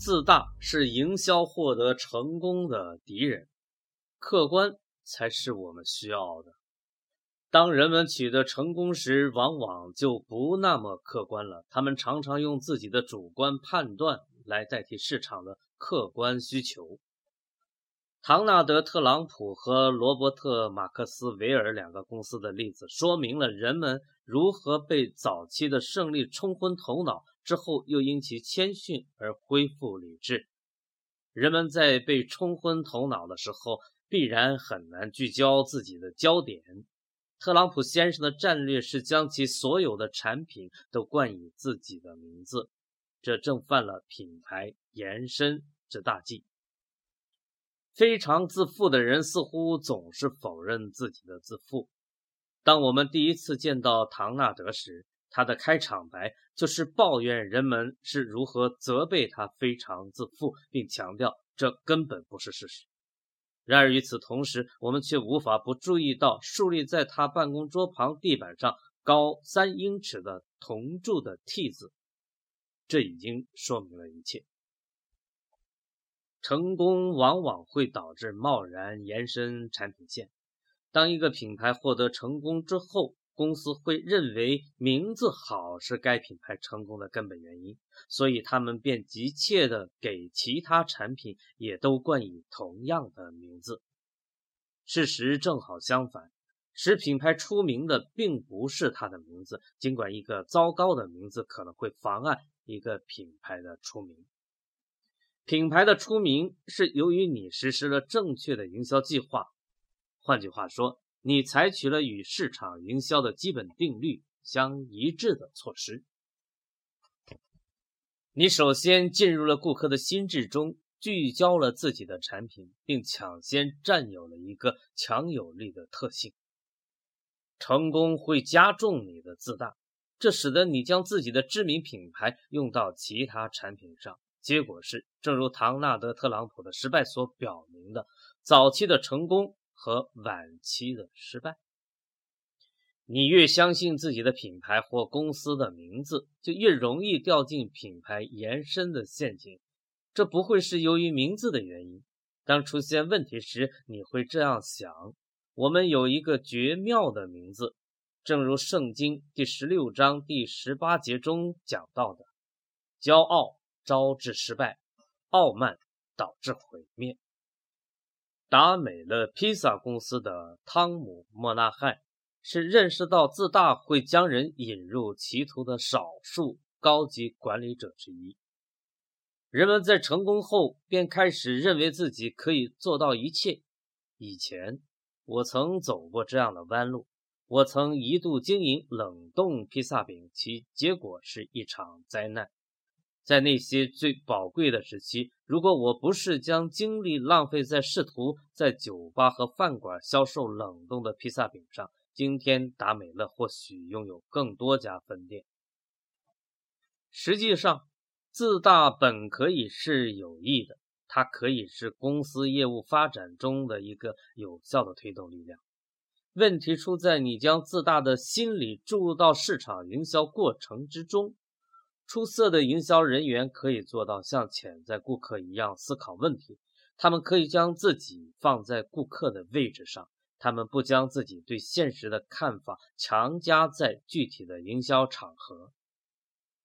自大是营销获得成功的敌人，客观才是我们需要的。当人们取得成功时，往往就不那么客观了。他们常常用自己的主观判断来代替市场的客观需求。唐纳德·特朗普和罗伯特·马克斯韦尔两个公司的例子，说明了人们如何被早期的胜利冲昏头脑，之后又因其谦逊而恢复理智。人们在被冲昏头脑的时候，必然很难聚焦自己的焦点。特朗普先生的战略是将其所有的产品都冠以自己的名字，这正犯了品牌延伸之大忌。非常自负的人似乎总是否认自己的自负。当我们第一次见到唐纳德时，他的开场白就是抱怨人们是如何责备他非常自负，并强调这根本不是事实。然而与此同时，我们却无法不注意到竖立在他办公桌旁地板上高三英尺的铜铸的 T 字，这已经说明了一切。成功往往会导致贸然延伸产品线。当一个品牌获得成功之后，公司会认为名字好是该品牌成功的根本原因，所以他们便急切地给其他产品也都冠以同样的名字。事实正好相反，使品牌出名的并不是它的名字，尽管一个糟糕的名字可能会妨碍一个品牌的出名。品牌的出名是由于你实施了正确的营销计划，换句话说。你采取了与市场营销的基本定律相一致的措施。你首先进入了顾客的心智中，聚焦了自己的产品，并抢先占有了一个强有力的特性。成功会加重你的自大，这使得你将自己的知名品牌用到其他产品上。结果是，正如唐纳德·特朗普的失败所表明的，早期的成功。和晚期的失败，你越相信自己的品牌或公司的名字，就越容易掉进品牌延伸的陷阱。这不会是由于名字的原因。当出现问题时，你会这样想：我们有一个绝妙的名字，正如圣经第十六章第十八节中讲到的：“骄傲招致失败，傲慢导致毁灭。”达美乐披萨公司的汤姆·莫纳汉是认识到自大会将人引入歧途的少数高级管理者之一。人们在成功后便开始认为自己可以做到一切。以前，我曾走过这样的弯路。我曾一度经营冷冻披萨饼，其结果是一场灾难。在那些最宝贵的时期，如果我不是将精力浪费在试图在酒吧和饭馆销售冷冻的披萨饼上，今天达美乐或许拥有更多家分店。实际上，自大本可以是有益的，它可以是公司业务发展中的一个有效的推动力量。问题出在你将自大的心理注入到市场营销过程之中。出色的营销人员可以做到像潜在顾客一样思考问题，他们可以将自己放在顾客的位置上，他们不将自己对现实的看法强加在具体的营销场合。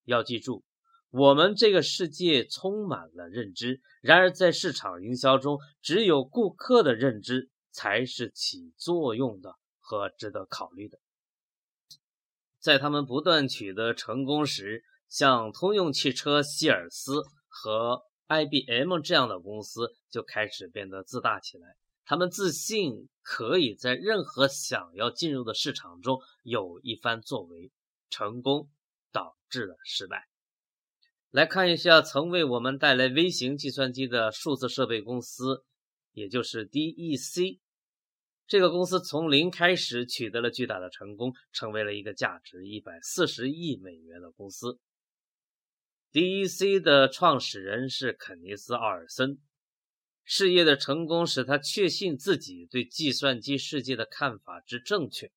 要记住，我们这个世界充满了认知，然而在市场营销中，只有顾客的认知才是起作用的和值得考虑的。在他们不断取得成功时，像通用汽车、希尔斯和 IBM 这样的公司就开始变得自大起来。他们自信可以在任何想要进入的市场中有一番作为。成功导致了失败。来看一下曾为我们带来微型计算机的数字设备公司也就是 DEC。这个公司从零开始取得了巨大的成功，成为了一个价值一百四十亿美元的公司。DEC 的创始人是肯尼斯·奥尔森。事业的成功使他确信自己对计算机世界的看法之正确。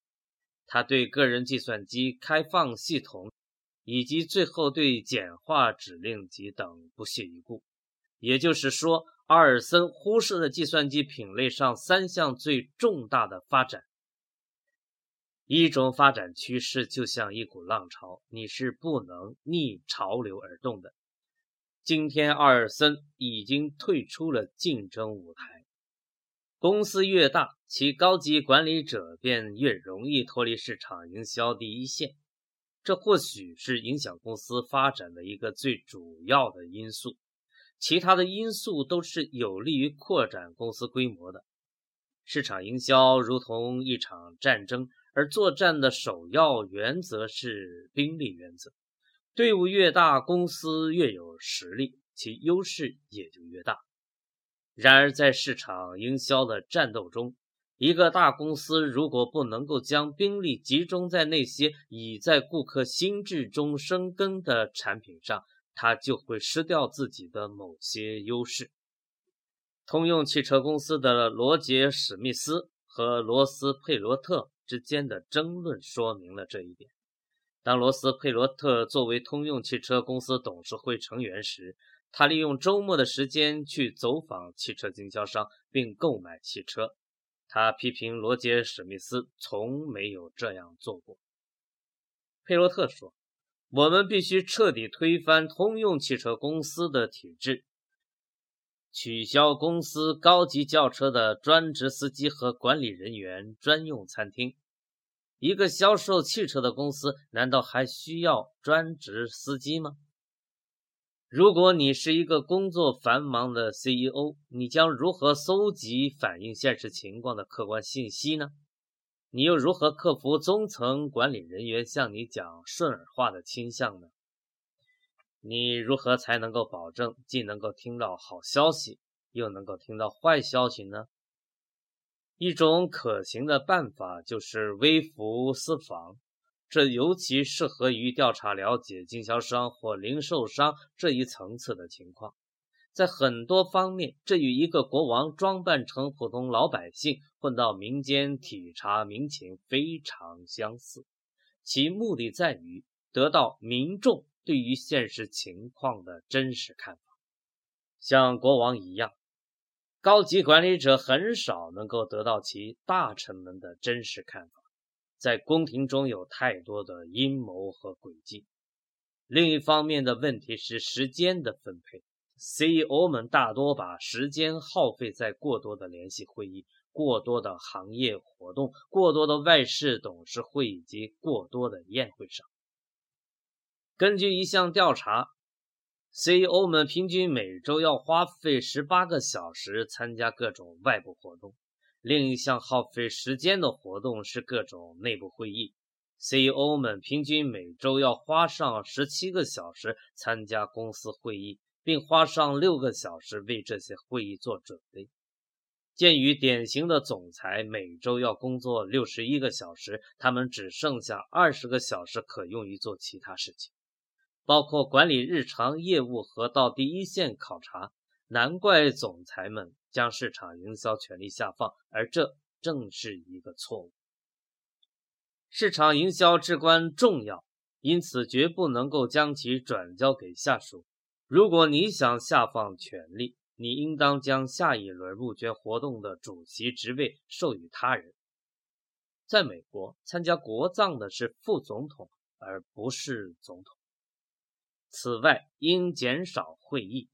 他对个人计算机、开放系统以及最后对简化指令集等不屑一顾。也就是说，奥尔森忽视了计算机品类上三项最重大的发展。一种发展趋势就像一股浪潮，你是不能逆潮流而动的。今天，奥尔森已经退出了竞争舞台。公司越大，其高级管理者便越容易脱离市场营销第一线。这或许是影响公司发展的一个最主要的因素。其他的因素都是有利于扩展公司规模的。市场营销如同一场战争，而作战的首要原则是兵力原则。队伍越大，公司越有实力，其优势也就越大。然而，在市场营销的战斗中，一个大公司如果不能够将兵力集中在那些已在顾客心智中生根的产品上，它就会失掉自己的某些优势。通用汽车公司的罗杰·史密斯和罗斯·佩罗特之间的争论说明了这一点。当罗斯·佩罗特作为通用汽车公司董事会成员时，他利用周末的时间去走访汽车经销商并购买汽车。他批评罗杰·史密斯从没有这样做过。佩罗特说：“我们必须彻底推翻通用汽车公司的体制，取消公司高级轿车的专职司机和管理人员专用餐厅。”一个销售汽车的公司，难道还需要专职司机吗？如果你是一个工作繁忙的 CEO，你将如何搜集反映现实情况的客观信息呢？你又如何克服中层管理人员向你讲顺耳话的倾向呢？你如何才能够保证既能够听到好消息，又能够听到坏消息呢？一种可行的办法就是微服私访，这尤其适合于调查了解经销商或零售商这一层次的情况。在很多方面，这与一个国王装扮成普通老百姓混到民间体察民情非常相似。其目的在于得到民众对于现实情况的真实看法，像国王一样。高级管理者很少能够得到其大臣们的真实看法，在宫廷中有太多的阴谋和诡计。另一方面的问题是时间的分配，CEO 们大多把时间耗费在过多的联系会议、过多的行业活动、过多的外事董事会以及过多的宴会上。根据一项调查。CEO 们平均每周要花费十八个小时参加各种外部活动。另一项耗费时间的活动是各种内部会议。CEO 们平均每周要花上十七个小时参加公司会议，并花上六个小时为这些会议做准备。鉴于典型的总裁每周要工作六十一个小时，他们只剩下二十个小时可用于做其他事情。包括管理日常业务和到第一线考察，难怪总裁们将市场营销权力下放，而这正是一个错误。市场营销至关重要，因此绝不能够将其转交给下属。如果你想下放权力，你应当将下一轮募捐活动的主席职位授予他人。在美国，参加国葬的是副总统，而不是总统。此外，应减少会议。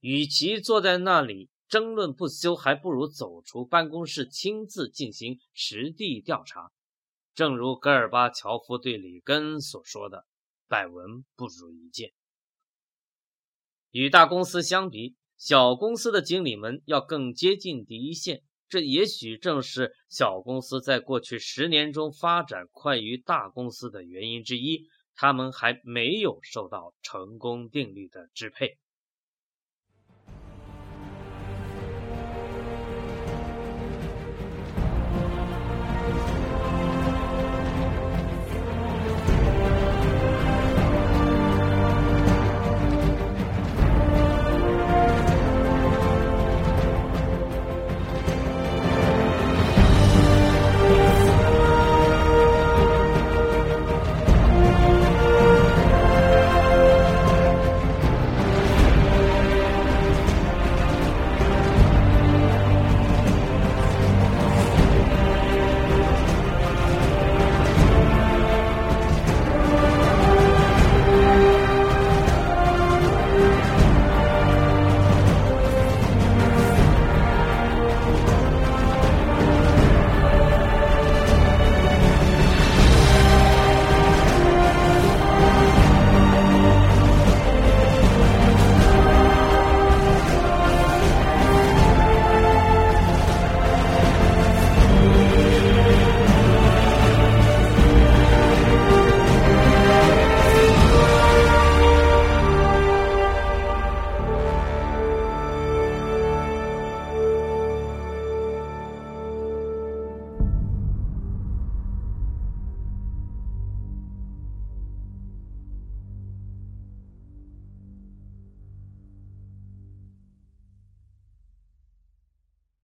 与其坐在那里争论不休，还不如走出办公室，亲自进行实地调查。正如戈尔巴乔夫对里根所说的：“百闻不如一见。”与大公司相比，小公司的经理们要更接近第一线。这也许正是小公司在过去十年中发展快于大公司的原因之一。他们还没有受到成功定律的支配。